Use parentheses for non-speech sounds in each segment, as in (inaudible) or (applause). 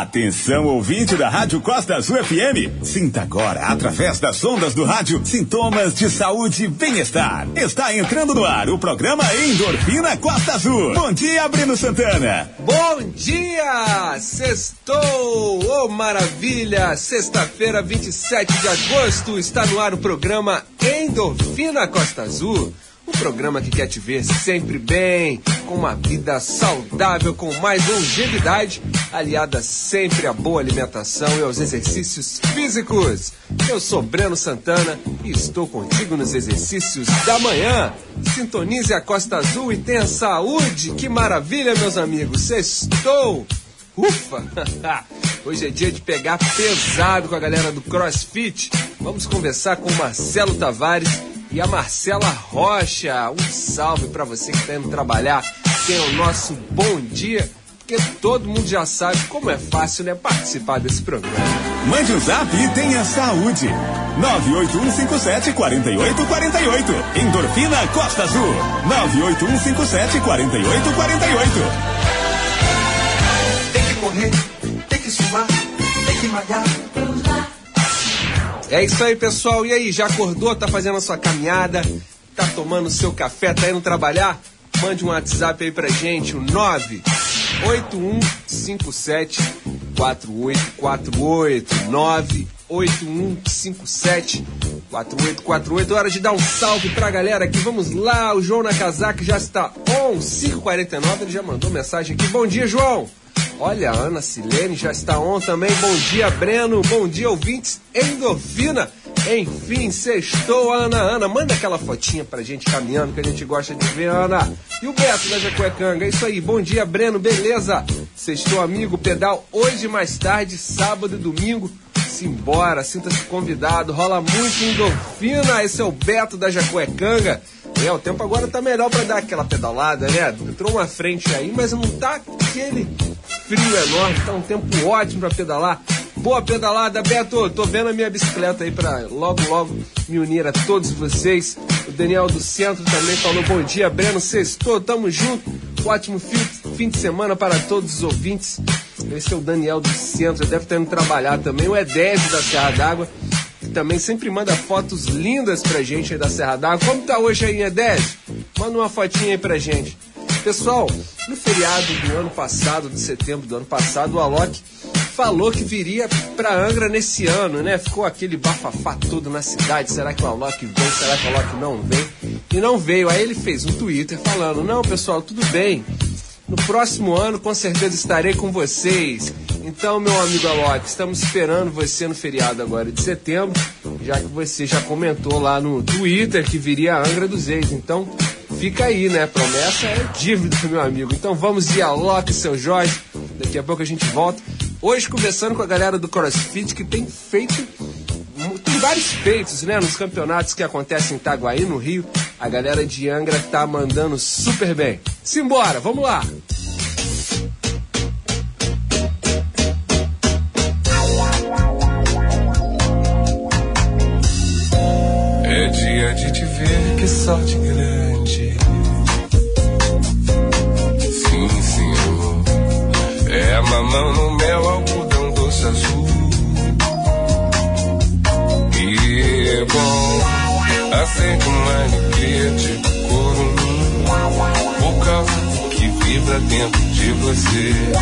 Atenção, ouvinte da Rádio Costa Azul FM. Sinta agora, através das ondas do rádio, sintomas de saúde e bem-estar. Está entrando no ar o programa Endorfina Costa Azul. Bom dia, Breno Santana. Bom dia! Sextou! Oh, maravilha! Sexta-feira, 27 de agosto, está no ar o programa Endorfina Costa Azul. Um programa que quer te ver sempre bem, com uma vida saudável, com mais longevidade, aliada sempre à boa alimentação e aos exercícios físicos. Eu sou Breno Santana e estou contigo nos exercícios da manhã. Sintonize a Costa Azul e tenha saúde. Que maravilha, meus amigos. Sextou! Ufa! (laughs) Hoje é dia de pegar pesado com a galera do CrossFit. Vamos conversar com o Marcelo Tavares e a Marcela Rocha. Um salve para você que está indo trabalhar. Tem o nosso bom dia, porque todo mundo já sabe como é fácil né, participar desse programa. Mande um zap e tenha saúde. 981574848. Endorfina Costa Azul. 981574848. Tem que correr, tem que suar, tem que malhar. É isso aí, pessoal. E aí, já acordou? Tá fazendo a sua caminhada? Tá tomando seu café? Tá indo trabalhar? Mande um WhatsApp aí pra gente, o 98157 4848 98157 4848. Hora de dar um salve pra galera aqui. Vamos lá, o João Nakazaki já está on. 549, ele já mandou mensagem aqui. Bom dia, João. Olha, Ana Silene já está on também. Bom dia, Breno. Bom dia, ouvintes. Endorfina. Enfim, sextou, Ana. Ana, manda aquela fotinha pra gente caminhando que a gente gosta de ver, Ana. E o Beto da Jacuecanga. É isso aí. Bom dia, Breno. Beleza? Sextou, amigo. Pedal hoje mais tarde, sábado e domingo. Simbora, sinta-se convidado. Rola muito endorfina. Esse é o Beto da Jacuecanga. É, o tempo agora tá melhor para dar aquela pedalada, né? Entrou uma frente aí, mas não tá aquele frio enorme, tá um tempo ótimo para pedalar. Boa pedalada, Beto. Tô vendo a minha bicicleta aí para logo, logo me unir a todos vocês. O Daniel do Centro também falou bom dia, Breno. Sextou, tamo junto. Ótimo fim, fim de semana para todos os ouvintes. Esse é o Daniel do Centro, deve estar indo trabalhar também. O Edésio da Serra d'Água, também sempre manda fotos lindas pra gente aí da Serra d'Água. Como tá hoje aí, Edésio? Manda uma fotinha aí pra gente. Pessoal, no feriado do ano passado, de setembro do ano passado, o Alok falou que viria para Angra nesse ano, né? Ficou aquele bafafá todo na cidade. Será que o Alok vem? Será que o Alok não vem? E não veio. Aí ele fez um Twitter falando: Não, pessoal, tudo bem. No próximo ano, com certeza estarei com vocês. Então, meu amigo Alok, estamos esperando você no feriado agora de setembro, já que você já comentou lá no Twitter que viria a Angra dos Reis. Então, fica aí, né? Promessa é dívida, meu amigo. Então vamos de Alok, seu Jorge. Daqui a pouco a gente volta. Hoje conversando com a galera do CrossFit que tem feito tem vários feitos, né? Nos campeonatos que acontecem em Itaguaí, no Rio. A galera de Angra tá mandando super bem. Simbora, vamos lá! Você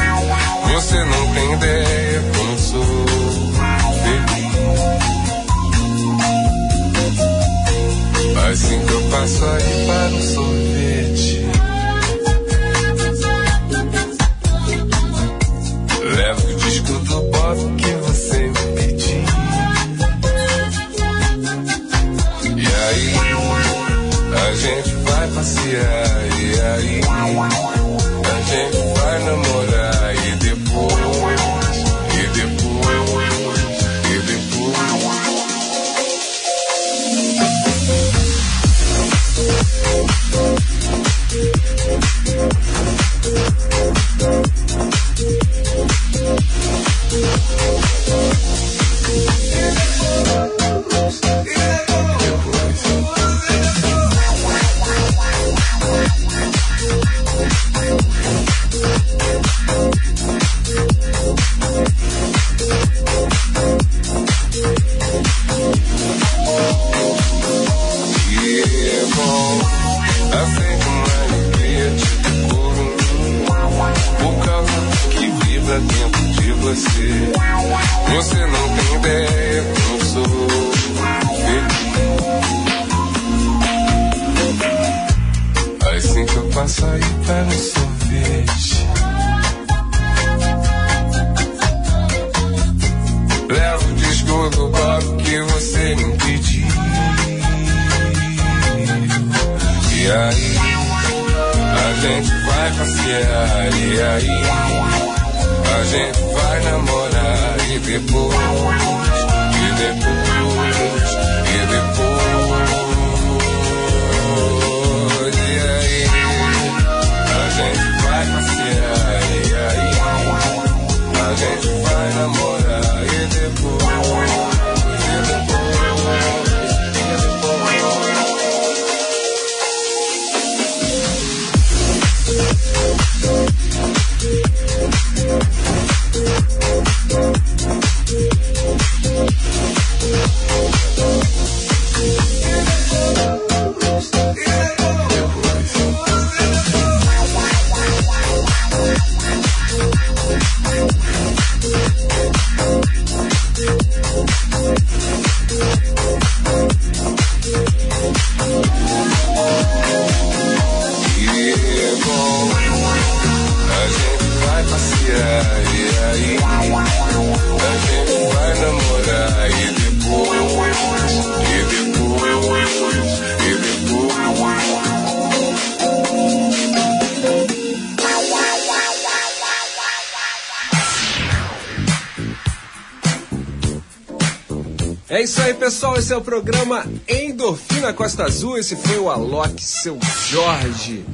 É isso aí, pessoal. Esse é o programa Endorfina Costa Azul. Esse foi o Alok, seu Jorge.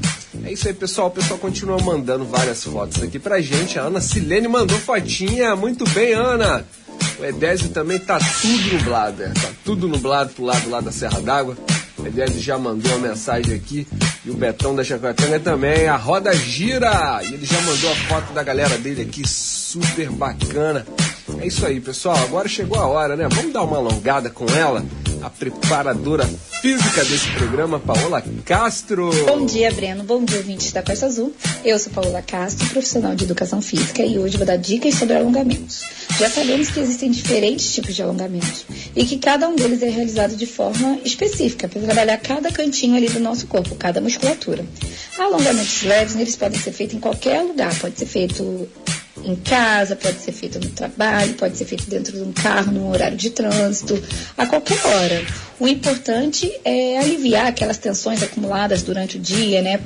É isso aí, pessoal. O pessoal continua mandando várias fotos aqui pra gente. A Ana Silene mandou fotinha. Muito bem, Ana. O Edésio também tá tudo nublado, é. Tá tudo nublado pro lado lá da Serra d'Água. O Edésio já mandou uma mensagem aqui. E o Betão da Chacotanga também. A roda gira! E ele já mandou a foto da galera dele aqui. Super bacana. É isso aí, pessoal. Agora chegou a hora, né? Vamos dar uma alongada com ela, a preparadora física desse programa, Paola Castro. Bom dia, Breno. Bom dia, ouvintes da Costa Azul. Eu sou Paola Castro, profissional de educação física, e hoje vou dar dicas sobre alongamentos. Já sabemos que existem diferentes tipos de alongamentos e que cada um deles é realizado de forma específica para trabalhar cada cantinho ali do nosso corpo, cada musculatura. Alongamentos leves, eles podem ser feitos em qualquer lugar, pode ser feito em casa, pode ser feito no trabalho, pode ser feito dentro de um carro, num horário de trânsito, a qualquer hora. O importante é aliviar aquelas tensões acumuladas durante o dia, né?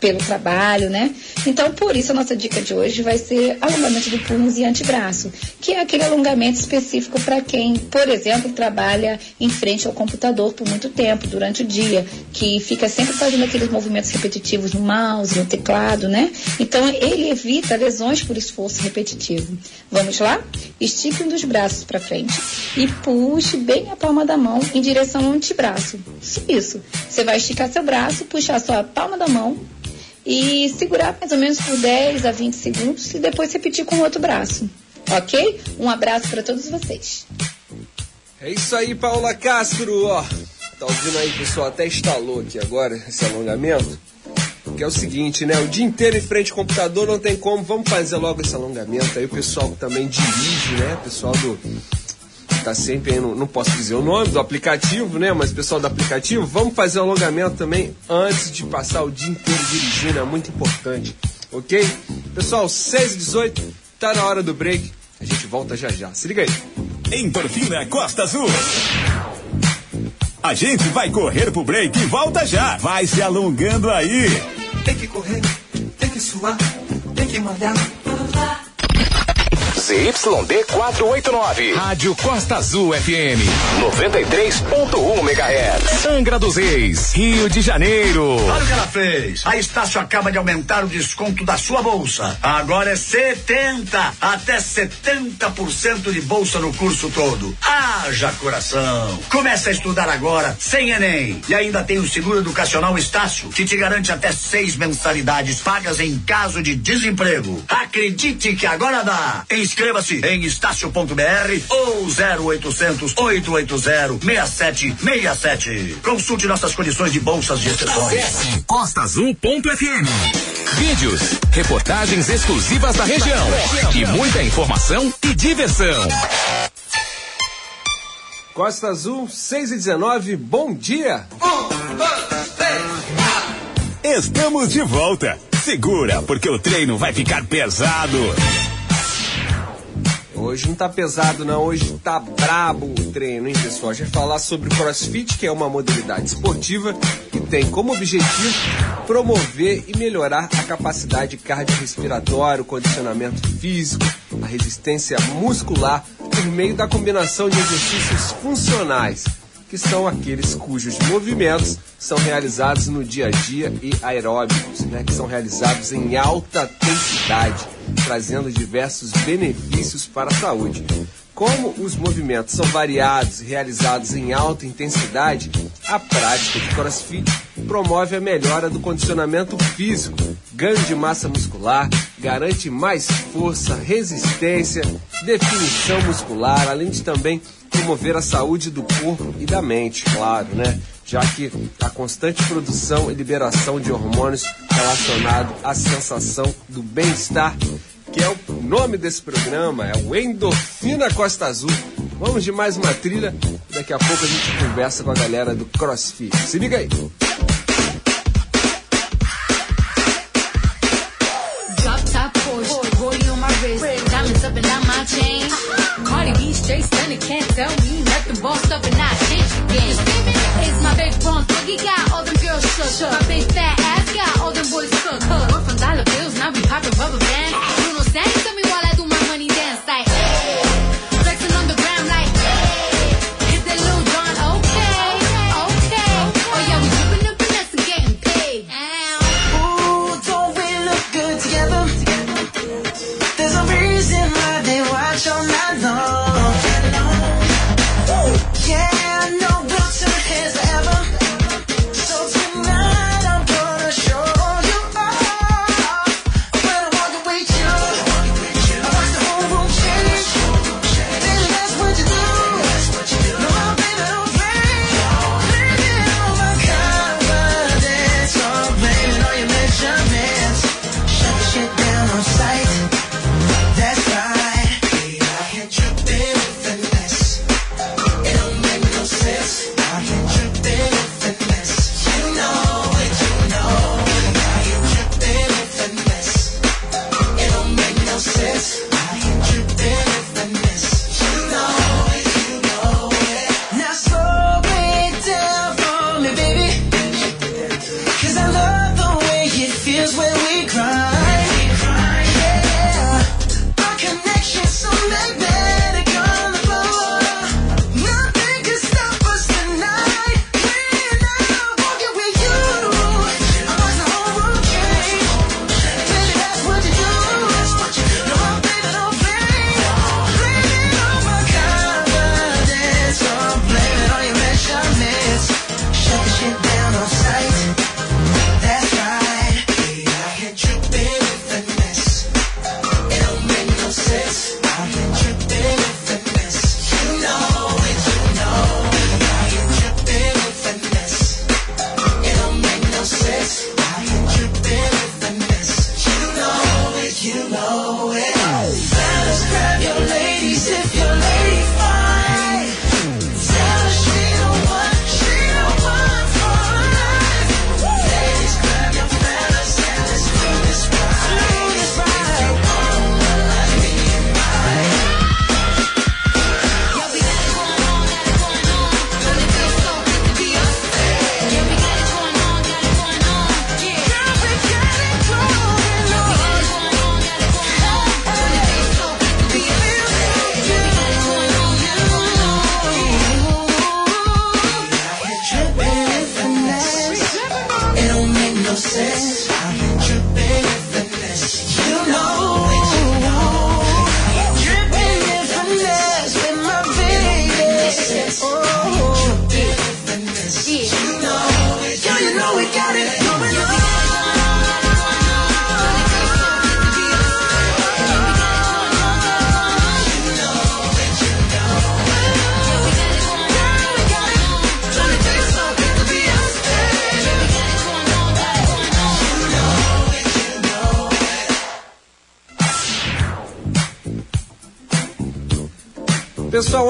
Pelo trabalho, né? Então, por isso, a nossa dica de hoje vai ser alongamento do punhos e antebraço, que é aquele alongamento específico para quem, por exemplo, trabalha em frente ao computador por muito tempo, durante o dia, que fica sempre fazendo aqueles movimentos repetitivos no mouse, no teclado, né? Então, ele evita lesões por esforço repetitivo. Vamos lá? Estique um dos braços para frente e puxe bem a palma da mão em direção ao antebraço. Isso. Você vai esticar seu braço, puxar sua palma da mão e segurar mais ou menos por 10 a 20 segundos e depois repetir com o outro braço. Ok? Um abraço para todos vocês. É isso aí, Paola Castro. Ó, tá ouvindo aí, pessoal? Até instalou aqui agora esse alongamento. Que é o seguinte, né? O dia inteiro em frente ao computador não tem como. Vamos fazer logo esse alongamento aí. O pessoal que também dirige, né? O pessoal do. Tá sempre aí, no, não posso dizer o nome do aplicativo, né? Mas pessoal do aplicativo, vamos fazer o alongamento também antes de passar o dia inteiro dirigindo. É muito importante, ok? Pessoal, 6 e 18 tá na hora do break. A gente volta já já. Se liga aí. Endorfina Costa Azul. A gente vai correr pro break e volta já. Vai se alongando aí. Tem que correr, tem que suar, tem que malhar. ZYD 489. Rádio Costa Azul FM. 93.1 MHz. Angra dos Reis, Rio de Janeiro. Olha o que ela fez. A Estácio acaba de aumentar o desconto da sua bolsa. Agora é 70 até 70% de bolsa no curso todo. Haja coração. Comece a estudar agora, sem Enem. E ainda tem o seguro educacional Estácio, que te garante até seis mensalidades pagas em caso de desemprego. Acredite que agora dá. Inscreva-se em estácio.br ou 0800 880 6767. Consulte nossas condições de bolsas de exceções. Costaazul.fm. Vídeos, reportagens exclusivas da região e muita informação e diversão. Costa Azul, 6 e 19, bom dia! Estamos de volta. Segura, porque o treino vai ficar pesado. Hoje não tá pesado não, hoje tá brabo o treino, hein, pessoal? A gente vai falar sobre o CrossFit, que é uma modalidade esportiva que tem como objetivo promover e melhorar a capacidade cardiorrespiratória, o condicionamento físico, a resistência muscular por meio da combinação de exercícios funcionais que são aqueles cujos movimentos são realizados no dia a dia e aeróbicos, né, que são realizados em alta intensidade, trazendo diversos benefícios para a saúde. Como os movimentos são variados e realizados em alta intensidade, a prática de crossfit promove a melhora do condicionamento físico, ganho de massa muscular, garante mais força, resistência, definição muscular, além de também promover a saúde do corpo e da mente, claro, né? Já que a constante produção e liberação de hormônios relacionado à sensação do bem-estar, que é o nome desse programa, é o Endorfina Costa Azul. Vamos de mais uma trilha, daqui a pouco a gente conversa com a galera do CrossFit. Se liga aí! Chain. Straight stunning, can't tell me nothing. Bossed up and I the game. It's my big bronze boogie got all them girls shook. My big fat ass got all them boys cook. We're from dollar bills, now we popping rubber bands. Bruno Sang tell me while I do my money dance like. Hey.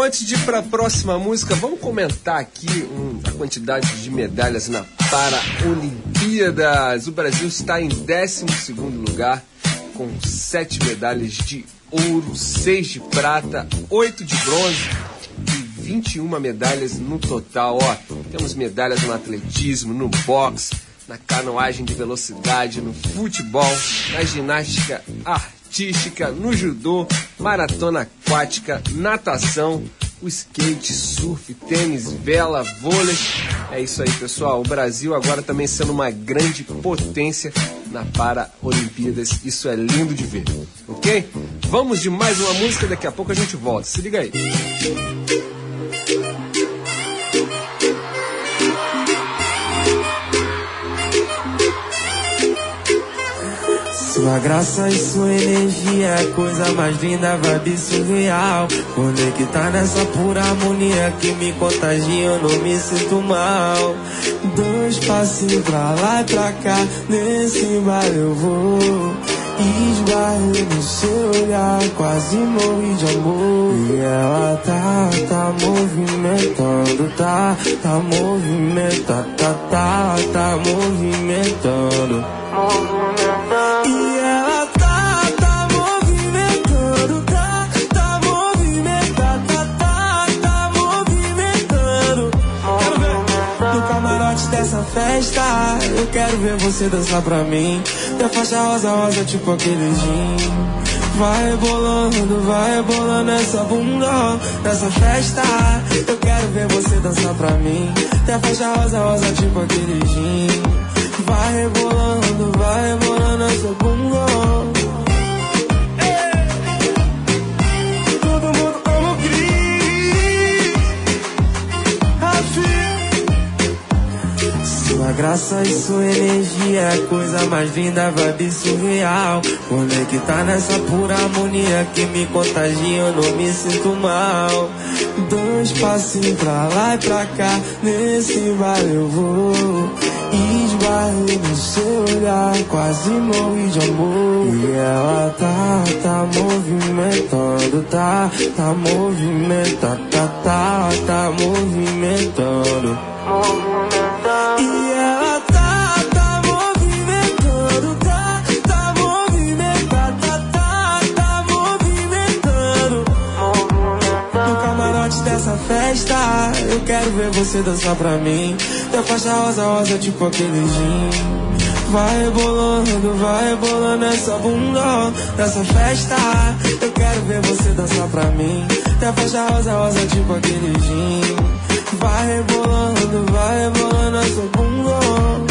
Antes de ir para a próxima música, vamos comentar aqui a quantidade de medalhas na Paralimpíadas. O Brasil está em 12 lugar, com sete medalhas de ouro, seis de prata, oito de bronze e 21 medalhas no total. Ó, temos medalhas no atletismo, no boxe, na canoagem de velocidade, no futebol, na ginástica artística, no judô, maratona aquática, natação, o skate, surf, tênis, vela, vôlei. É isso aí, pessoal. O Brasil agora também sendo uma grande potência na Paralimpíadas. Isso é lindo de ver, ok? Vamos de mais uma música, daqui a pouco a gente volta. Se liga aí. Sua graça e sua energia é coisa mais linda, vibe surreal. Conectar nessa pura harmonia que me contagia, eu não me sinto mal. Dois passinhos pra lá e pra cá, nesse baile eu vou. Esbarrei no seu olhar, quase morri de amor. E ela tá, tá movimentando, tá, tá movimentando, tá, tá, tá movimentando. E festa. Eu quero ver você dançar pra mim. Da faixa rosa, rosa, tipo aquele gin. Vai rebolando, vai rebolando essa bunda nessa festa. Eu quero ver você dançar pra mim. Da faixa rosa, rosa, tipo aquele gin. Vai rebolando, vai rebolando essa bunda. Sua graça e sua energia é coisa mais linda, vibe surreal. Conectar nessa pura harmonia que me contagia, eu não me sinto mal. Dois passinhos pra lá e pra cá, nesse baile eu vou. Esbarrei no seu olhar, quase morri de amor. E ela tá, tá movimentando, tá, tá movimentando, tá, tá, tá movimentando. E camarote dessa festa, eu quero ver você dançar pra mim. Da faixa rosa, rosa, tipo aquele gin. Vai rebolando, vai rebolando essa bunda nessa festa. Eu quero ver você dançar pra mim. Da faixa rosa, rosa, tipo aquele gin. Vai rebolando, vai rebolando essa bunda.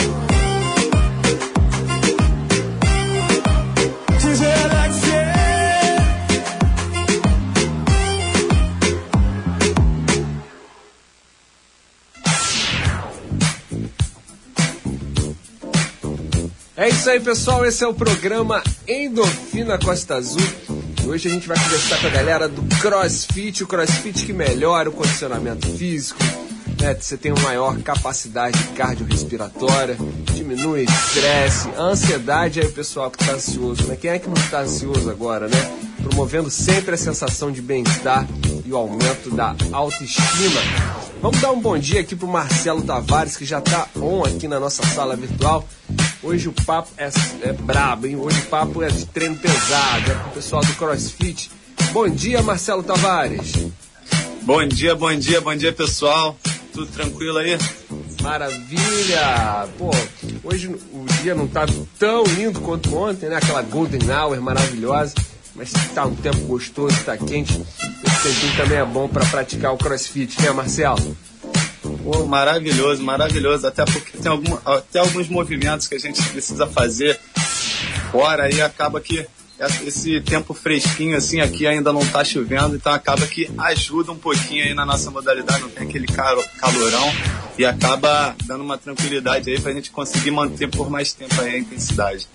É isso aí, pessoal. Esse é o programa Endorfina Costa Azul. Hoje a gente vai conversar com a galera do CrossFit, o CrossFit que melhora o condicionamento físico, né? Você tem uma maior capacidade cardiorrespiratória, diminui estresse, ansiedade aí o pessoal que está ansioso, né? Quem é que não está ansioso agora, né? Promovendo sempre a sensação de bem-estar e o aumento da autoestima. Vamos dar um bom dia aqui pro Marcelo Tavares, que já tá on aqui na nossa sala virtual. Hoje o papo é, é brabo, hein? Hoje o papo é de treino pesado, é com o pessoal do CrossFit. Bom dia, Marcelo Tavares. Bom dia, bom dia, bom dia pessoal. Tudo tranquilo aí? Maravilha! Pô, hoje o dia não tá tão lindo quanto ontem, né? Aquela Golden Hour maravilhosa. Mas tá um tempo gostoso, tá quente. Esse tempinho também é bom para praticar o crossfit, né, Marcelo? Maravilhoso, maravilhoso. Até porque tem algum, até alguns movimentos que a gente precisa fazer fora e acaba que esse tempo fresquinho assim aqui ainda não tá chovendo, então acaba que ajuda um pouquinho aí na nossa modalidade, não tem aquele calorão e acaba dando uma tranquilidade aí pra gente conseguir manter por mais tempo aí a intensidade.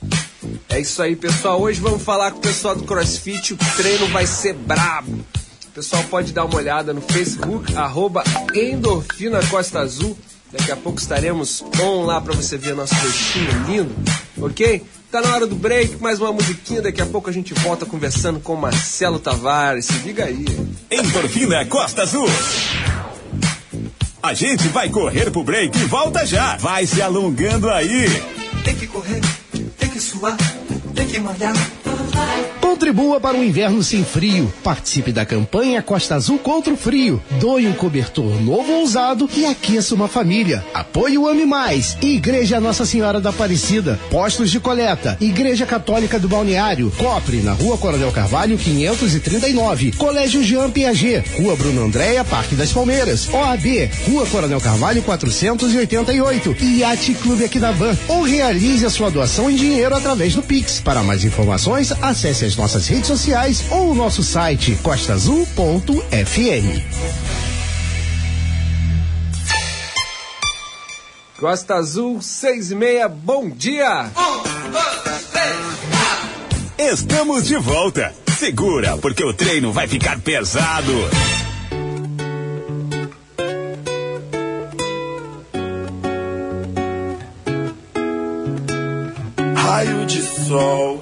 É isso aí, pessoal. Hoje vamos falar com o pessoal do CrossFit. O treino vai ser brabo. O pessoal pode dar uma olhada no Facebook, arroba Endorfina Costa Azul. Daqui a pouco estaremos on lá para você ver nosso rostinho lindo, ok? Tá na hora do break, mais uma musiquinha. Daqui a pouco a gente volta conversando com o Marcelo Tavares. Se liga aí. Endorfina Costa Azul. A gente vai correr pro break e volta já. Vai se alongando aí. Tem que correr, tem que suar, tem que malhar. Contribua para um inverno sem frio. Participe da campanha Costa Azul contra o Frio. Doe um cobertor novo ou usado e aqueça uma família. Apoio Ame Mais. Igreja Nossa Senhora da Aparecida. Postos de coleta. Igreja Católica do Balneário. Copre, na Rua Coronel Carvalho, 539. Colégio Jean Piaget. Rua Bruno Andréia, Parque das Palmeiras. OAB. Rua Coronel Carvalho, 488. Iate Clube Aquidavã. Ou realize a sua doação em dinheiro através do Pix. Para mais informações, acesse as nossas redes sociais ou o nosso site costaazul.fm. Costa Azul, seis e meia, bom dia! Estamos de volta. Segura, porque o treino vai ficar pesado. Raio de sol,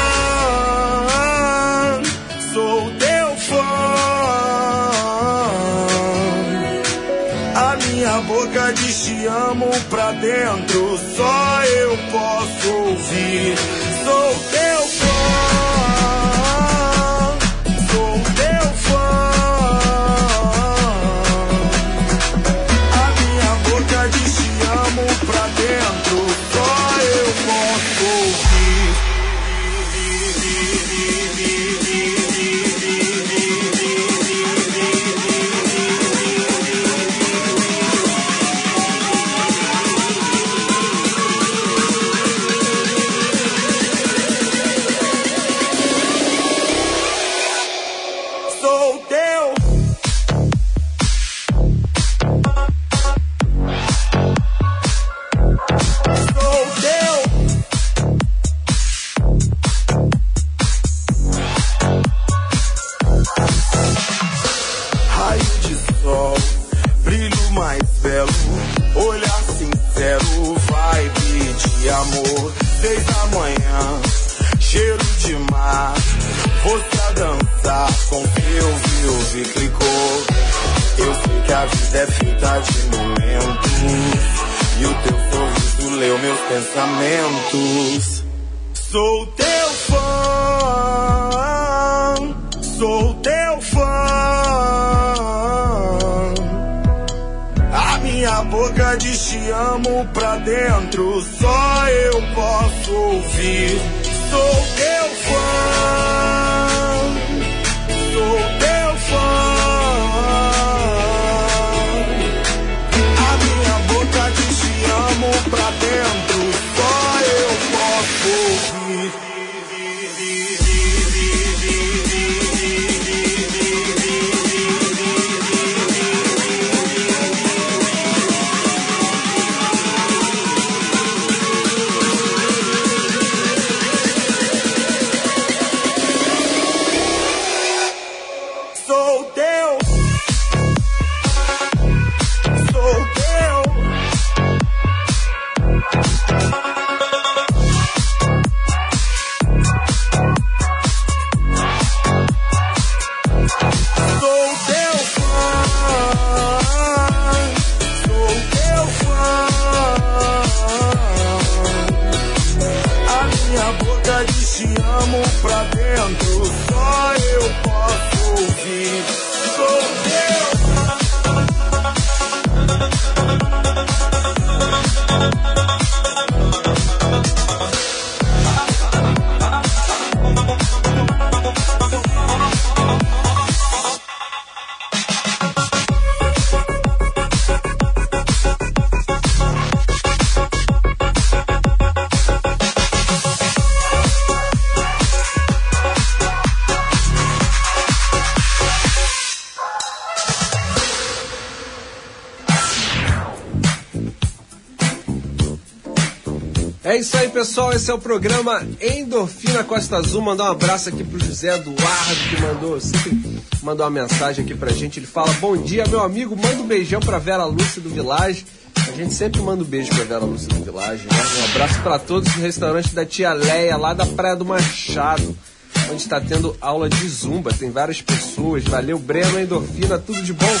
te amo pra dentro, só eu posso ouvir. Sou olhar sincero, vibe de amor. Seis da manhã, cheiro de mar, você a dançar com teu viu clicou. Eu sei que a vida é feita de momentos, e o teu sorriso leu meus pensamentos. Sou teu fã, Boca diz te amo pra dentro, só eu posso ouvir. Sou teu fã, pessoal. Esse é o programa Endorfina Costa Azul. Mandar um abraço aqui pro José Eduardo, que mandou mandou uma mensagem aqui pra gente. Ele fala: Bom dia, meu amigo. Manda um beijão pra Vera Lúcia do Village. A gente sempre manda um beijo pra Vera Lúcia do Village. Né? Um abraço pra todos do restaurante da Tia Leia, lá da Praia do Machado. Onde está tendo aula de zumba, tem várias pessoas. Valeu, Breno, Endorfina, tudo de bom.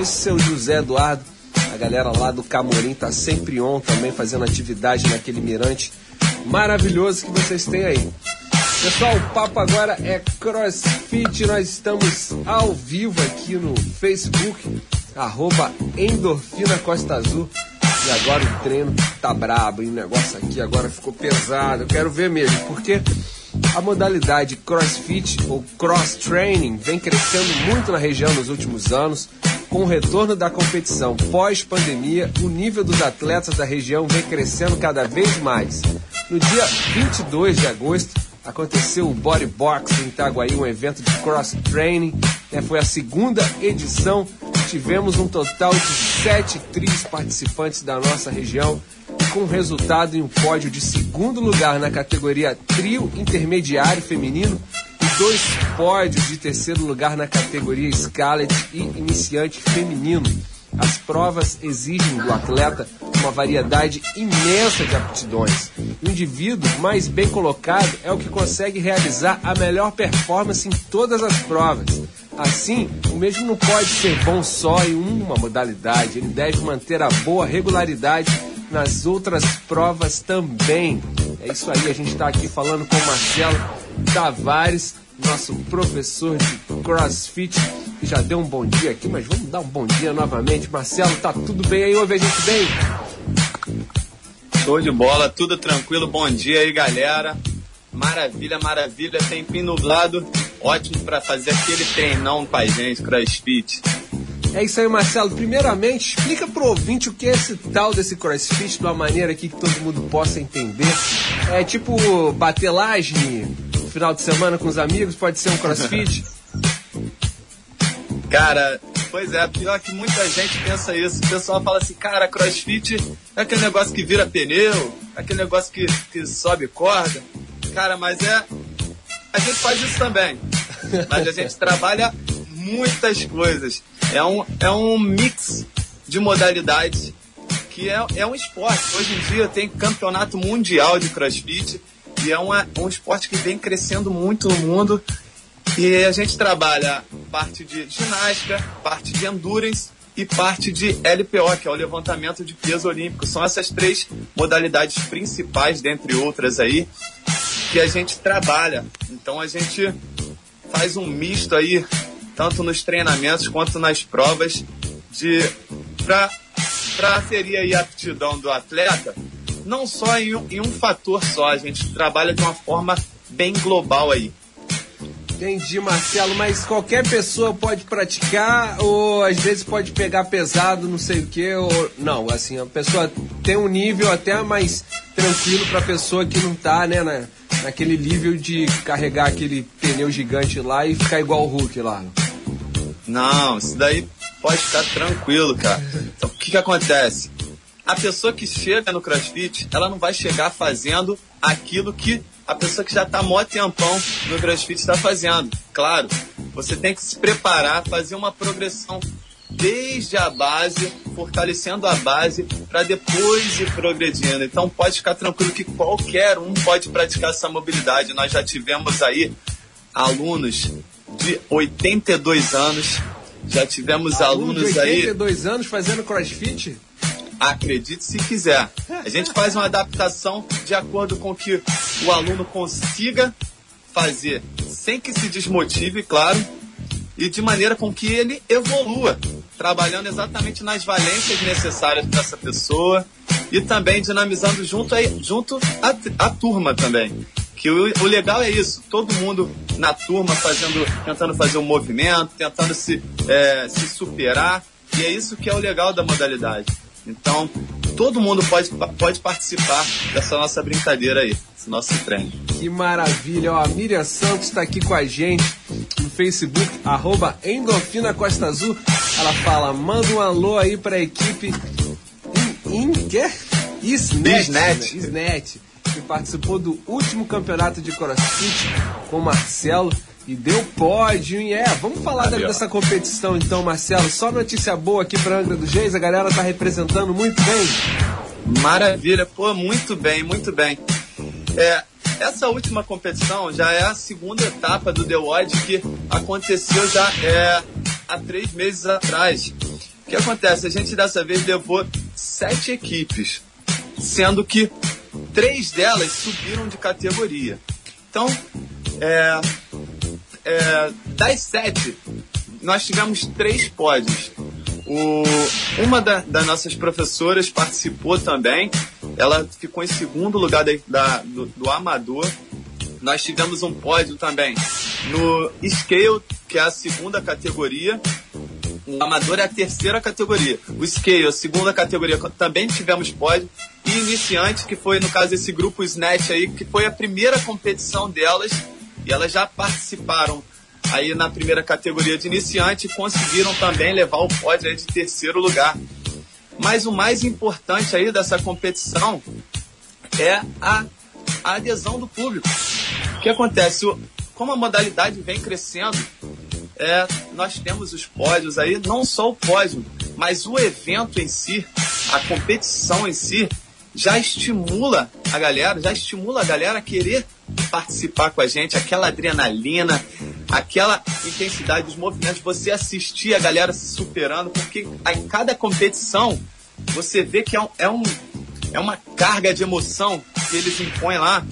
Esse seu José Eduardo, a galera lá do Camorim tá sempre on também, fazendo atividade naquele mirante maravilhoso que vocês têm aí. Pessoal, o papo agora é CrossFit. Nós estamos ao vivo aqui no Facebook, arroba Endorfina Costa Azul. E agora o treino tá brabo, e o negócio aqui agora ficou pesado. Eu quero ver mesmo, porque a modalidade CrossFit ou Cross Training vem crescendo muito na região nos últimos anos. Com o retorno da competição pós-pandemia, o nível dos atletas da região vem crescendo cada vez mais. No dia 22 de agosto, aconteceu o Body Box em Itaguaí, um evento de cross training. né? Foi a segunda edição. Tivemos um total de sete tris participantes da nossa região, com resultado em um pódio de segundo lugar na categoria trio intermediário feminino e dois pódios de terceiro lugar na categoria Scarlet e iniciante feminino. As provas exigem do atleta uma variedade imensa de aptidões. O indivíduo mais bem colocado é o que consegue realizar a melhor performance em todas as provas. Assim, o mesmo não pode ser bom só em uma modalidade, ele deve manter a boa regularidade nas outras provas também. É isso aí, a gente está aqui falando com o Marcelo Tavares, nosso professor de CrossFit, que já deu um bom dia aqui, mas vamos dar um bom dia novamente. Marcelo, tá tudo bem aí? Ouve a gente bem? Show de bola, tudo tranquilo. Bom dia aí, galera. Maravilha, maravilha. Tempinho nublado. Ótimo pra fazer aquele treinão pra gente, crossfit. É isso aí, Marcelo. Primeiramente, explica pro ouvinte o que é esse tal desse crossfit de uma maneira aqui que todo mundo possa entender. É tipo bater laje final de semana com os amigos, pode ser um crossfit? Cara, pois é, pior que muita gente pensa isso. O pessoal fala assim, cara, crossfit é aquele negócio que vira pneu, é aquele negócio que, que sobe corda. Cara, mas é. A gente faz isso também. Mas a gente trabalha muitas coisas. É um, é um mix de modalidades que é, é um esporte. Hoje em dia tem campeonato mundial de crossfit e é uma, um esporte que vem crescendo muito no mundo. E a gente trabalha parte de ginástica, parte de endurance e parte de LPO, que é o levantamento de peso olímpico. São essas três modalidades principais, dentre outras aí, que a gente trabalha. Então a gente faz um misto aí, tanto nos treinamentos quanto nas provas, de para para aferir aí a aptidão do atleta, não só em um, em um fator só, a gente trabalha de uma forma bem global aí. Entendi, Marcelo, mas qualquer pessoa pode praticar ou às vezes pode pegar pesado, não sei o que, ou não, assim, a pessoa tem um nível até mais tranquilo pra pessoa que não tá, né, na, naquele nível de carregar aquele pneu gigante lá e ficar igual o Hulk lá. Não, isso daí pode ficar tranquilo, cara. Então, o que, que acontece? A pessoa que chega no CrossFit, ela não vai chegar fazendo aquilo que a pessoa que já está mó tempão no CrossFit está fazendo. Claro, você tem que se preparar, fazer uma progressão desde a base, fortalecendo a base, para depois ir progredindo. Então pode ficar tranquilo que qualquer um pode praticar essa mobilidade. Nós já tivemos aí alunos de 82 anos, já tivemos alunos de aí 82 anos fazendo crossfit? Acredite se quiser. A gente faz uma adaptação de acordo com o que o aluno consiga fazer, sem que se desmotive, claro, e de maneira com que ele evolua, trabalhando exatamente nas valências necessárias para essa pessoa e também dinamizando junto, aí, junto a, a turma também. Que o, o legal é isso, todo mundo na turma fazendo, tentando fazer um movimento, tentando se, é, se superar, e é isso que é o legal da modalidade. Então, todo mundo pode, pode participar dessa nossa brincadeira aí, esse nosso treino. Que maravilha, ó, a Miriam Santos está aqui com a gente no Facebook, arroba Endorfina Costa Azul. Ela fala, manda um alô aí pra equipe in, in, quê? Isnet, Isnet. né? Isnet, que participou do último campeonato de CrossFit com o Marcelo. E deu pódio, hein? É, vamos falar da- dessa competição então, Marcelo. Só notícia boa aqui pra Angra dos Reis, a galera tá representando muito bem. Maravilha, pô, muito bem, muito bem. É, essa última competição já é a segunda etapa do The Odd que aconteceu já é, há três meses atrás. O que acontece? A gente dessa vez levou sete equipes, sendo que três delas subiram de categoria. Então, é, é, das sete, nós tivemos três pódios. O, uma da- das nossas professoras participou também. Ela ficou em segundo lugar da, da- do, do Amador. Nós tivemos um pódio também no Scale, que é a segunda categoria. O Amador é a terceira categoria. O Scale, a segunda categoria, também tivemos pódio. E Iniciante, que foi, no caso, esse grupo Snatch aí, que foi a primeira competição delas. E elas já participaram aí na primeira categoria de iniciante e conseguiram também levar o pódio de terceiro lugar. Mas o mais importante aí dessa competição é a, a adesão do público. O que acontece? Como a modalidade vem crescendo, é, nós temos os pódios aí, não só o pódio, mas o evento em si, a competição em si, já estimula a galera, já estimula a galera a querer participar com a gente, aquela adrenalina, aquela intensidade dos movimentos, você assistir a galera se superando, porque em cada competição você vê que é um, é um- é uma carga de emoção que eles impõem lá,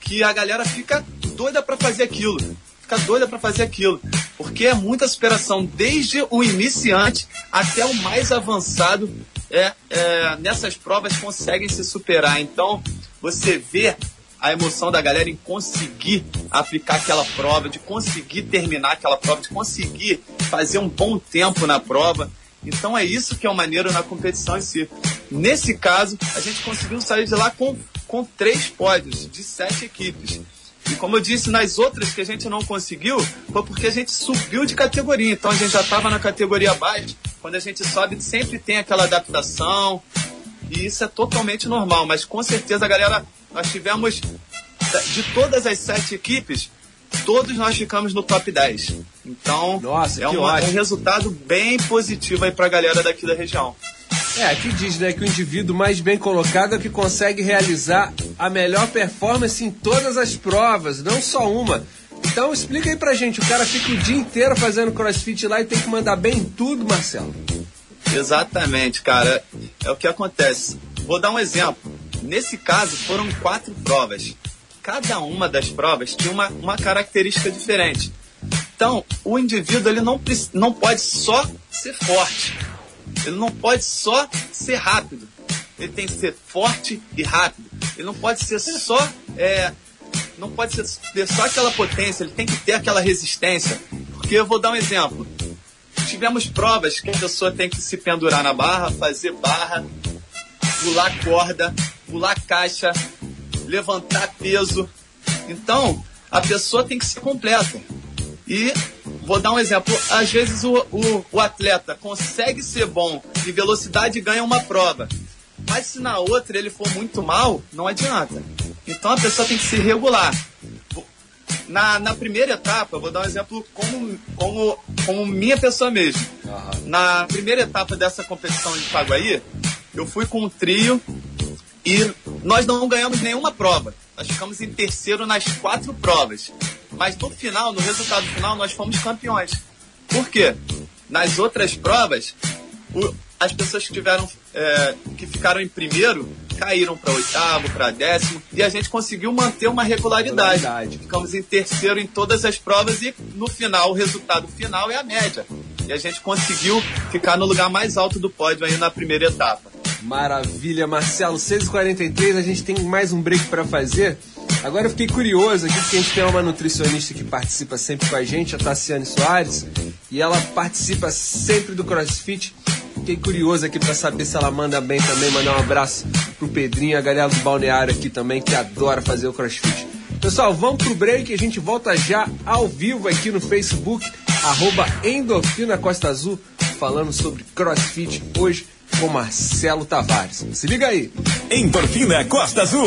que a galera fica doida para fazer aquilo. Fica doida para fazer aquilo. Porque é muita superação, desde o iniciante até o mais avançado. É, é, nessas provas conseguem se superar. Então, você vê a emoção da galera em conseguir aplicar aquela prova, de conseguir terminar aquela prova, de conseguir fazer um bom tempo na prova. Então é isso que é o maneiro na competição em si. Nesse caso, a gente conseguiu sair de lá com, com três pódios de sete equipes. E como eu disse, nas outras que a gente não conseguiu, foi porque a gente subiu de categoria. Então a gente já estava na categoria abaixo. Quando a gente sobe, sempre tem aquela adaptação. E isso é totalmente normal. Mas com certeza, galera, nós tivemos de todas as sete equipes, todos nós ficamos no top 10. Então, Nossa, é uma- ótimo. um resultado bem positivo aí pra galera daqui da região. É, aqui diz né, que o indivíduo mais bem colocado é o que consegue realizar a melhor performance em todas as provas, não só uma. Então explica aí pra gente, o cara fica o dia inteiro fazendo crossfit lá e tem que mandar bem em tudo, Marcelo. Exatamente, cara. É o que acontece. Vou dar um exemplo. Nesse caso, foram quatro provas. Cada uma das provas tinha uma, uma característica diferente. Então, o indivíduo ele não, não pode só ser forte. Ele não pode só ser rápido. Ele tem que ser forte e rápido. Ele não pode ser só. é, não pode ser, ter só aquela potência, ele tem que ter aquela resistência. Porque eu vou dar um exemplo. Tivemos provas que a pessoa tem que se pendurar na barra, fazer barra, pular corda, pular caixa, levantar peso. Então, a pessoa tem que ser completa. E vou dar um exemplo. Às vezes o, o, o atleta consegue ser bom de velocidade e ganha uma prova. Mas se na outra ele for muito mal, não adianta. Então a pessoa tem que se regular. Na, na primeira etapa, vou dar um exemplo como, como, como minha pessoa mesmo. Na primeira etapa dessa competição de Paguaí, eu fui com um trio e nós não ganhamos nenhuma prova. Nós ficamos em terceiro nas quatro provas. Mas no final, no resultado final, nós fomos campeões. Por quê? Nas outras provas, o- as pessoas que tiveram é, que ficaram em primeiro caíram para oitavo, para décimo, e a gente conseguiu manter uma regularidade. Regularidade. Ficamos em terceiro em todas as provas e no final, o resultado final é a média. E a gente conseguiu ficar no lugar mais alto do pódio aí na primeira etapa. Maravilha, Marcelo. 6h43, a gente tem mais um break pra fazer. Agora eu fiquei curioso aqui, porque a gente tem uma nutricionista que participa sempre com a gente, a Tassiane Soares, e ela participa sempre do CrossFit. Fiquei curioso aqui pra saber se ela manda bem também, mandar um abraço pro Pedrinho, a galera do balneário aqui também, que adora fazer o CrossFit. Pessoal, vamos pro break, a gente volta já ao vivo aqui no Facebook, arroba Endorfina Costa Azul, falando sobre CrossFit hoje com Marcelo Tavares. Se liga aí! Endorfina Costa Azul.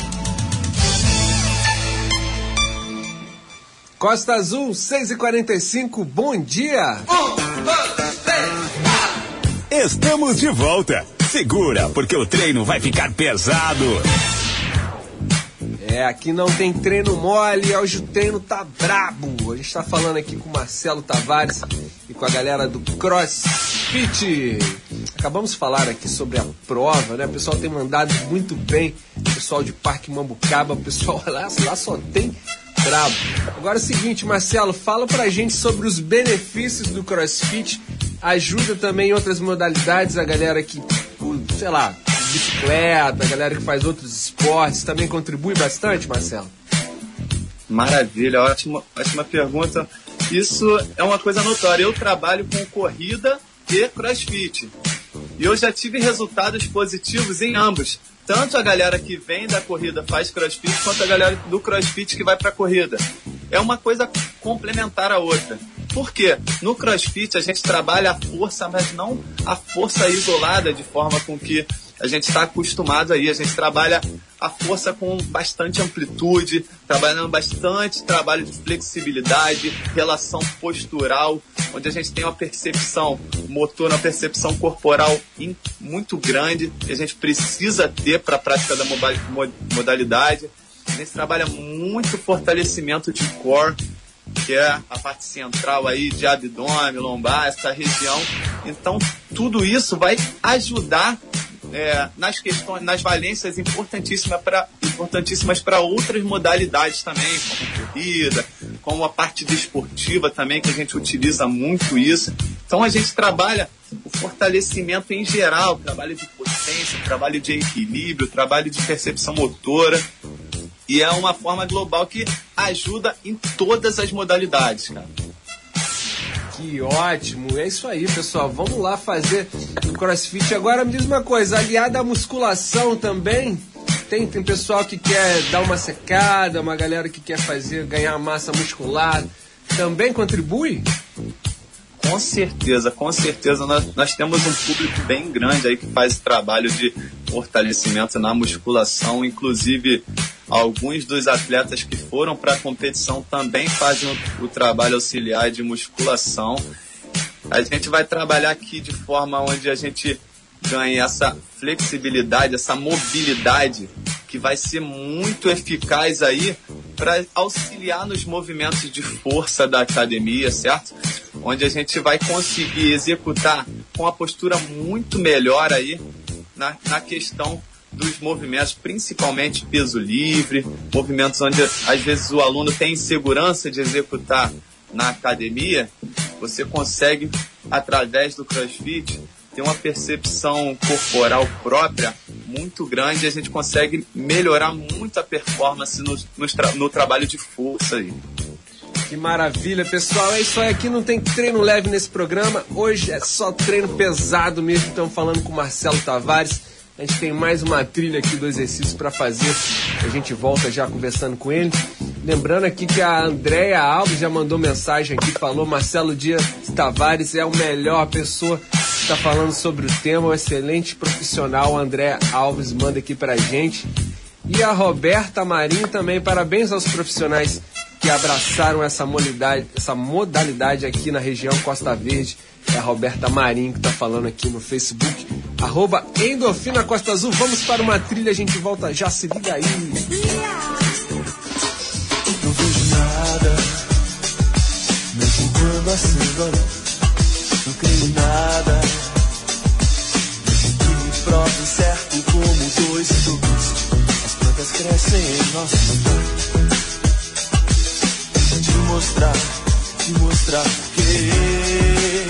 Costa Azul, 6 e 45 bom dia! Estamos de volta. Segura, porque o treino vai ficar pesado. É, aqui não tem treino mole, hoje o treino tá brabo. A gente tá falando aqui com o Marcelo Tavares e com a galera do CrossFit. Acabamos de falar aqui sobre a prova, né? O pessoal tem mandado muito bem. O pessoal de Parque Mambucaba, o pessoal (laughs) lá, lá só tem brabo. Agora é o seguinte, Marcelo, fala pra gente sobre os benefícios do CrossFit. Ajuda também em outras modalidades, a galera que, sei lá, bicicleta, a galera que faz outros esportes, também contribui bastante, Marcelo? Maravilha, ótima, ótima pergunta. Isso é uma coisa notória. Eu trabalho com corrida e crossfit. E eu já tive resultados positivos em ambos. Tanto a galera que vem da corrida faz crossfit, quanto a galera do crossfit que vai para a corrida. É uma coisa complementar à outra. Por quê? No crossfit a gente trabalha a força, mas não a força isolada de forma com que a gente está acostumado aí. A gente trabalha a força com bastante amplitude, trabalhando bastante trabalho de flexibilidade, relação postural, onde a gente tem uma percepção motor, uma percepção corporal muito grande, que a gente precisa ter para a prática da modalidade. A gente trabalha muito fortalecimento de core, que é a parte central aí de abdômen, lombar, essa região. Então, tudo isso vai ajudar é, nas questões, nas valências importantíssimas para importantíssimas para outras modalidades também, como corrida, como a parte desportiva também, que a gente utiliza muito isso. Então a gente trabalha o fortalecimento em geral, trabalho de potência, trabalho de equilíbrio, trabalho de percepção motora. E é uma forma global que ajuda em todas as modalidades, cara. Que ótimo, é isso aí, pessoal. Vamos lá fazer o crossfit. Agora me diz uma coisa, aliada à musculação também, tem, tem pessoal que quer dar uma secada, uma galera que quer fazer, ganhar massa muscular, também contribui? Com certeza, com certeza. Nós, nós temos um público bem grande aí que faz trabalho de fortalecimento na musculação. Inclusive, alguns dos atletas que foram para a competição também fazem o, o trabalho auxiliar de musculação. A gente vai trabalhar aqui de forma onde a gente ganhe essa flexibilidade, essa mobilidade que vai ser muito eficaz aí para auxiliar nos movimentos de força da academia, certo? Onde a gente vai conseguir executar com a postura muito melhor aí na, na questão dos movimentos, principalmente peso livre, movimentos onde às vezes o aluno tem insegurança de executar na academia, você consegue, através do CrossFit, ter uma percepção corporal própria muito grande e a gente consegue melhorar muito a performance no, no, no trabalho de força aí. Que maravilha, pessoal. É isso aí, aqui não tem treino leve nesse programa. Hoje é só treino pesado mesmo. Estamos falando com o Marcelo Tavares. A gente tem mais uma trilha aqui do exercício para fazer. A gente volta já conversando com ele. Lembrando aqui que a Andréia Alves já mandou mensagem aqui, falou Marcelo Dias Tavares é a melhor pessoa está falando sobre o tema, um excelente profissional. A Andréia Alves manda aqui pra gente. E a Roberta Marinho também, parabéns aos profissionais que abraçaram essa modalidade, essa modalidade aqui na região Costa Verde. É a Roberta Marinho que está falando aqui no Facebook. Arroba Endorfina Costa Azul. Vamos para uma trilha, a gente volta já. Se liga aí. Não vejo nada, mesmo quando acendo. Não creio nada, mesmo que me provem certo como dois e dois. As plantas crescem em nosso lugar. Mostrar, te mostrar que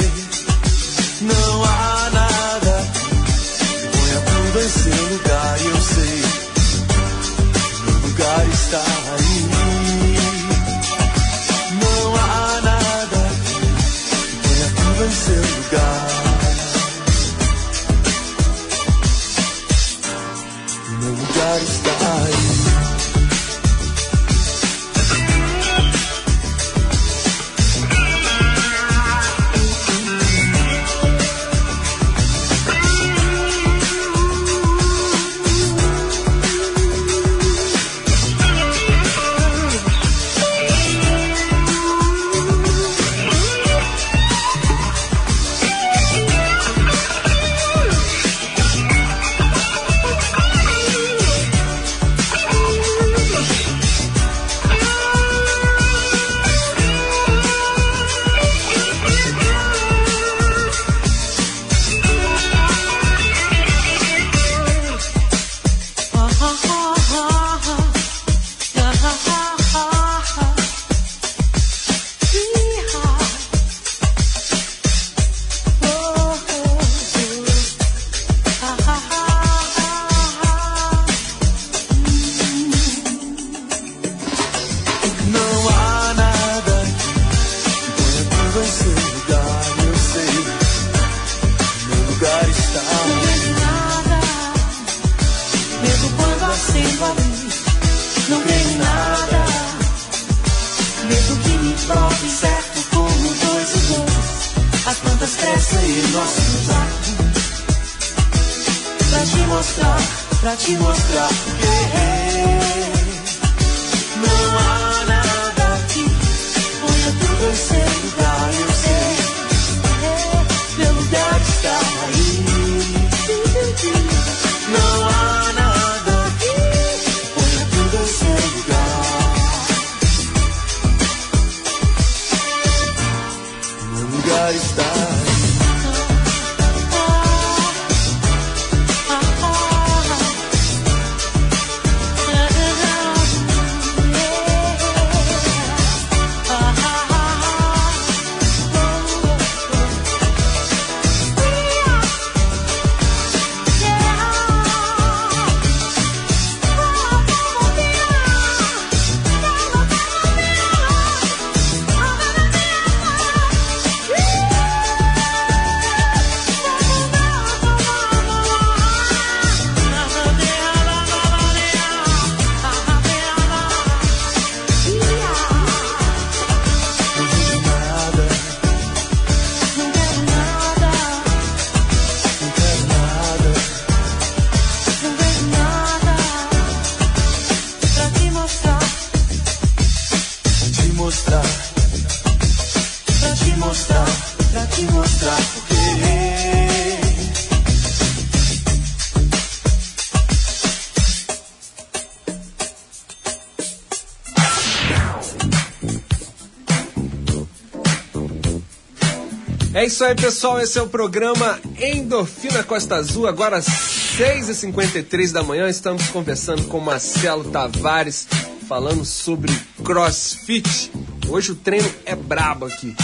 isso aí, pessoal. Esse é o programa Endorfina Costa Azul. Agora, às 6h53 da manhã, estamos conversando com Marcelo Tavares, falando sobre crossfit. Hoje o treino é brabo aqui.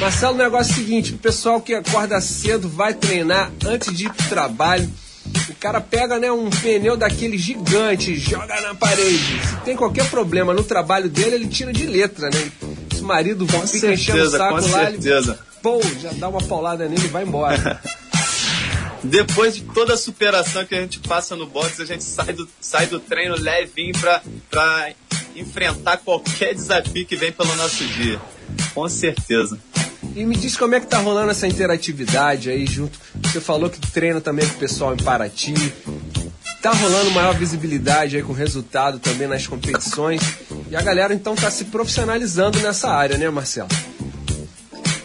Marcelo, o negócio é o seguinte: o pessoal que acorda cedo vai treinar antes de ir pro trabalho. O cara pega né, um pneu daquele gigante, joga na parede. Se tem qualquer problema no trabalho dele, ele tira de letra, né? Se o marido Com fica enchendo o certeza, saco com lá, certeza. ele pô, já dá uma paulada nele e vai embora. (laughs) Depois de toda a superação que a gente passa no boxe, a gente sai do, sai do treino levinho pra, pra enfrentar qualquer desafio que vem pelo nosso dia. Com certeza. E me diz como é que tá rolando essa interatividade aí junto. Você falou que treina também com o pessoal em Paraty. Tá rolando maior visibilidade aí com resultado também nas competições. E a galera então tá se profissionalizando nessa área, né, Marcelo?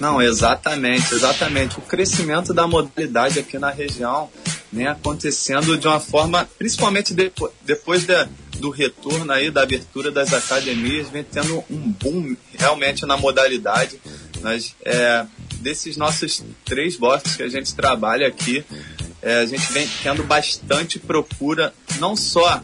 Não, exatamente, exatamente. O crescimento da modalidade aqui na região né, acontecendo de uma forma, principalmente depo- depois da- do retorno aí, da abertura das academias, vem tendo um boom realmente na modalidade. Nós, é, desses nossos três boxes que a gente trabalha aqui, é, a gente vem tendo bastante procura, não só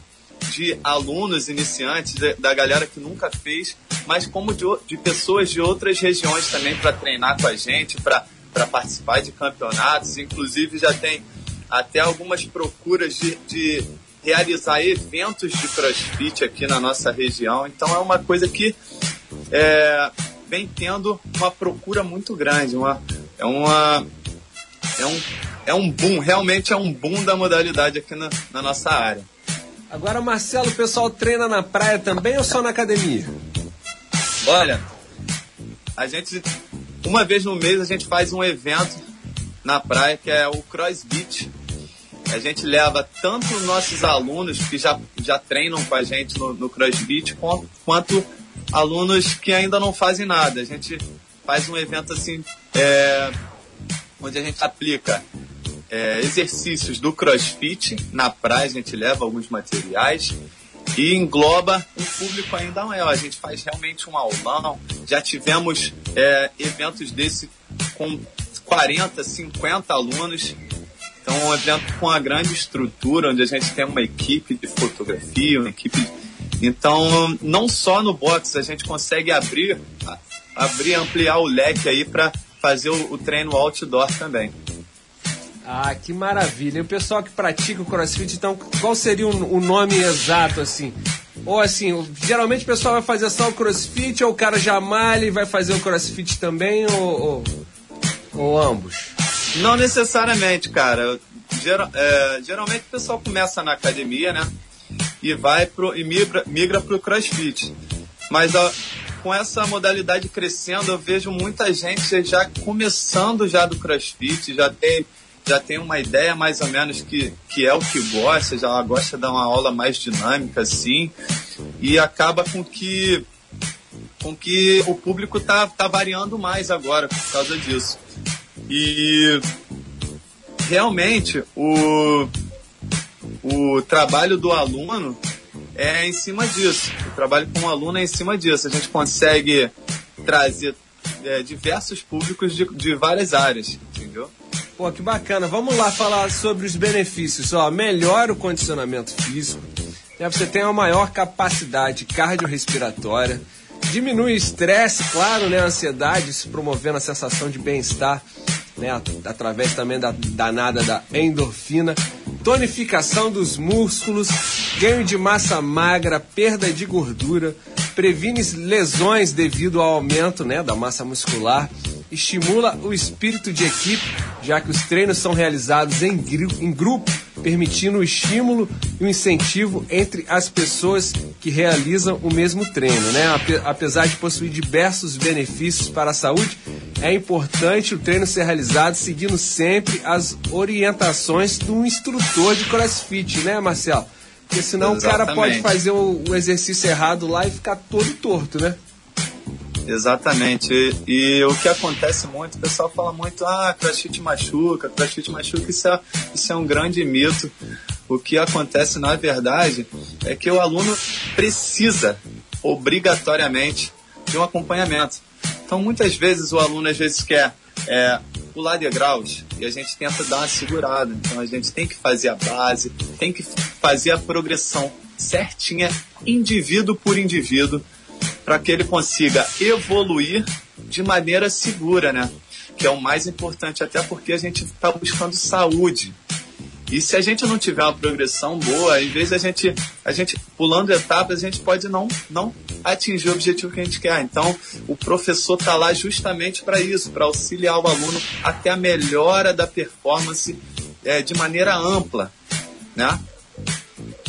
de alunos iniciantes, da galera que nunca fez, mas como de, de pessoas de outras regiões também para treinar com a gente, para participar de campeonatos. Inclusive já tem até algumas procuras de, de realizar eventos de crossfit aqui na nossa região. Então é uma coisa que é, vem tendo uma procura muito grande. Uma, é, uma, é, um, é um boom, realmente é um boom da modalidade aqui na, na nossa área. Agora, Marcelo, o pessoal treina na praia também ou só na academia? Olha, a gente, uma vez no mês, a gente faz um evento na praia que é o Cross Beach. A gente leva tanto os nossos alunos que já, já treinam com a gente no, no Cross Beach, quanto, quanto alunos que ainda não fazem nada. A gente faz um evento assim, é, onde a gente aplica é, exercícios do CrossFit na praia, a gente leva alguns materiais e engloba um público ainda maior. A gente faz realmente um aulão. Já tivemos é, eventos desse com 40, 50 alunos. Então, um evento com uma grande estrutura, onde a gente tem uma equipe de fotografia, uma equipe. Então, não só no box, a gente consegue abrir, abrir, ampliar o leque aí para fazer o, o treino outdoor também. Ah, que maravilha. E o pessoal que pratica o crossfit, então, qual seria o, nome exato, assim? Ou assim, geralmente o pessoal vai fazer só o crossfit, ou o cara já malha e vai fazer o crossfit também, ou, ou, ou ambos? Não necessariamente, cara. Geral- é, geralmente o pessoal começa na academia, né? E vai pro, e migra, migra pro crossfit. Mas ó, com essa modalidade crescendo, eu vejo muita gente já começando já do CrossFit, já tem já tem uma ideia mais ou menos que, que é o que gosta, já gosta de dar uma aula mais dinâmica assim, e acaba com que com que o público tá, tá variando mais agora por causa disso. E realmente o, o trabalho do aluno é em cima disso. O trabalho com o aluno é em cima disso. A gente consegue trazer é, diversos públicos de, de várias áreas, entendeu? Pô, que bacana. Vamos lá falar sobre os benefícios. Ó, melhora o condicionamento físico. Né? Você tem uma maior capacidade cardiorrespiratória. Diminui o estresse, claro, né? A ansiedade, se promovendo a sensação de bem-estar, né? at- Através também da danada da endorfina. Tonificação dos músculos, ganho de massa magra, perda de gordura, previne lesões devido ao aumento né, da massa muscular, estimula o espírito de equipe, já que os treinos são realizados em, em grupo, permitindo o estímulo e o incentivo entre as pessoas que realizam o mesmo treino. Né? Ape- Apesar de possuir diversos benefícios para a saúde, é importante o treino ser realizado seguindo sempre as orientações do instrutor de crossfit, né, Marcelo? Porque senão o cara pode Exatamente. fazer o, o exercício errado lá e ficar todo torto, né? Exatamente. E, e o que acontece muito, o pessoal fala muito, ah, crossfit machuca, crossfit machuca, isso é, isso é um grande mito. O que acontece, na verdade, é que o aluno precisa, obrigatoriamente, de um acompanhamento. Então, muitas vezes, o aluno, às vezes, quer é, pular degraus e a gente tenta dar uma segurada. Então, a gente tem que fazer a base, tem que fazer a progressão certinha, indivíduo por indivíduo, para que ele consiga evoluir de maneira segura, né? Que é o mais importante, até porque a gente está buscando saúde. E se a gente não tiver uma progressão boa, em vez da gente, a gente pulando etapas, a gente pode não, não atingir o objetivo que a gente quer. Então, o professor está lá justamente para isso, para auxiliar o aluno até a melhora da performance eh, de maneira ampla, né?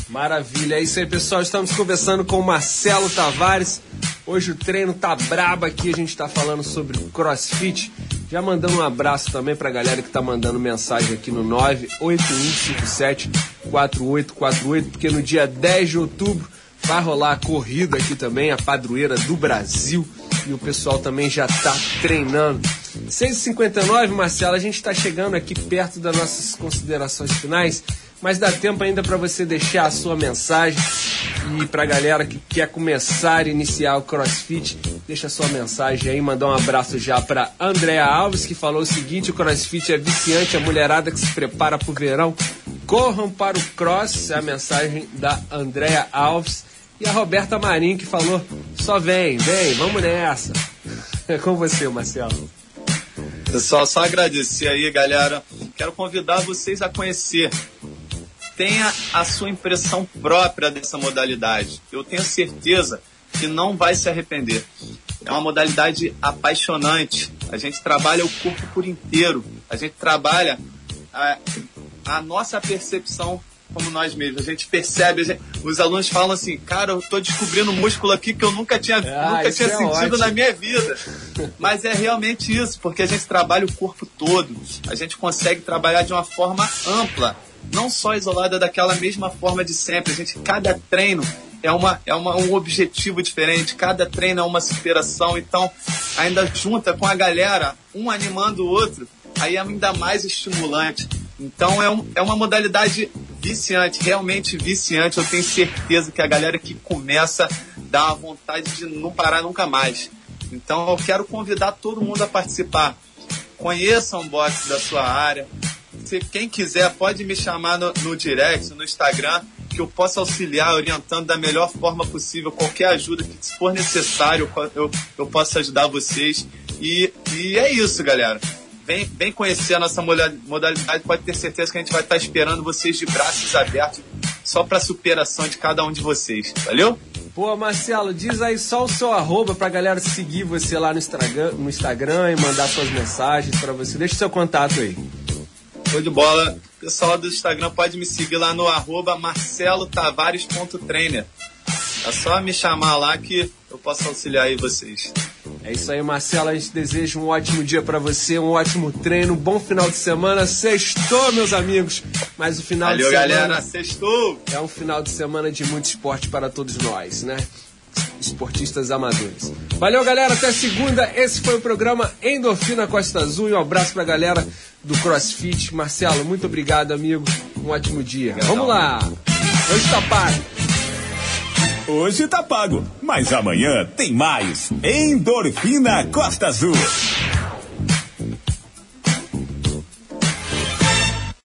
Maravilha, é isso aí, pessoal. Estamos conversando com o Marcelo Tavares. Hoje o treino tá brabo aqui, a gente tá falando sobre crossfit. Já mandando um abraço também pra galera que tá mandando mensagem aqui no 981574848, porque no dia 10 de outubro vai rolar a corrida aqui também, a padroeira do Brasil. E o pessoal também já tá treinando. 6h59, Marcelo, a gente tá chegando aqui perto das nossas considerações finais mas dá tempo ainda para você deixar a sua mensagem e para galera que quer começar e iniciar o CrossFit, deixa a sua mensagem aí, mandar um abraço já para Andréa Alves que falou o seguinte: o CrossFit é viciante, a mulherada que se prepara para o verão, corram para o Cross, é a mensagem da Andréa Alves. E a Roberta Marinho que falou: só vem, vem, vamos nessa. (laughs) É com você, Marcelo. Pessoal, só agradecer aí, galera. Quero convidar vocês a conhecer. Tenha a sua impressão própria dessa modalidade. Eu tenho certeza que não vai se arrepender. É uma modalidade apaixonante. A gente trabalha o corpo por inteiro. A gente trabalha a, a nossa percepção como nós mesmos. A gente percebe, a gente- os alunos falam assim, cara, eu tô descobrindo um músculo aqui que eu nunca tinha, Ah, nunca tinha é sentido ótimo. na minha vida. (laughs) Mas é realmente isso, porque a gente trabalha o corpo todo. A gente consegue trabalhar de uma forma ampla, não só isolada daquela mesma forma de sempre. A gente, cada treino é, uma, é uma, um objetivo diferente, cada treino é uma superação. Então, ainda junta com a galera, um animando o outro, aí é ainda mais estimulante. Então, é, um, é uma modalidade viciante, realmente viciante. Eu tenho certeza que a galera que começa dá uma vontade de não parar nunca mais. Então eu quero convidar todo mundo a participar. Conheçam o boxe da sua área. Se quem quiser pode me chamar no, no direct, no Instagram, que eu possa auxiliar, orientando da melhor forma possível. Qualquer ajuda que for necessário, eu, eu, eu posso ajudar vocês. E, e é isso, galera. Vem, vem conhecer a nossa moda- modalidade, pode ter certeza que a gente vai estar esperando vocês de braços abertos só para superação de cada um de vocês. Valeu? Pô, Marcelo, diz aí só o seu arroba pra galera seguir você lá no Instagram, no Instagram e mandar suas mensagens pra você. Deixa o seu contato aí. Show de bola. Pessoal do Instagram pode me seguir lá no arroba marcelotavares.trainer. É só me chamar lá que eu posso auxiliar aí vocês. É isso aí, Marcelo. A gente deseja um ótimo dia pra você, um ótimo treino, um bom final de semana. Sextou, meus amigos. Mas o final Valeu, de semana. galera. Sextou! É um final de semana de muito esporte para todos nós, né? Esportistas amadores. Valeu, galera. Até segunda. Esse foi o programa Endorfina Costa Azul. E um abraço pra galera do CrossFit. Marcelo, muito obrigado, amigo. Um ótimo dia. Vamos lá. Hoje tá pago. Hoje tá pago, mas amanhã tem mais. Endorfina Costa Azul.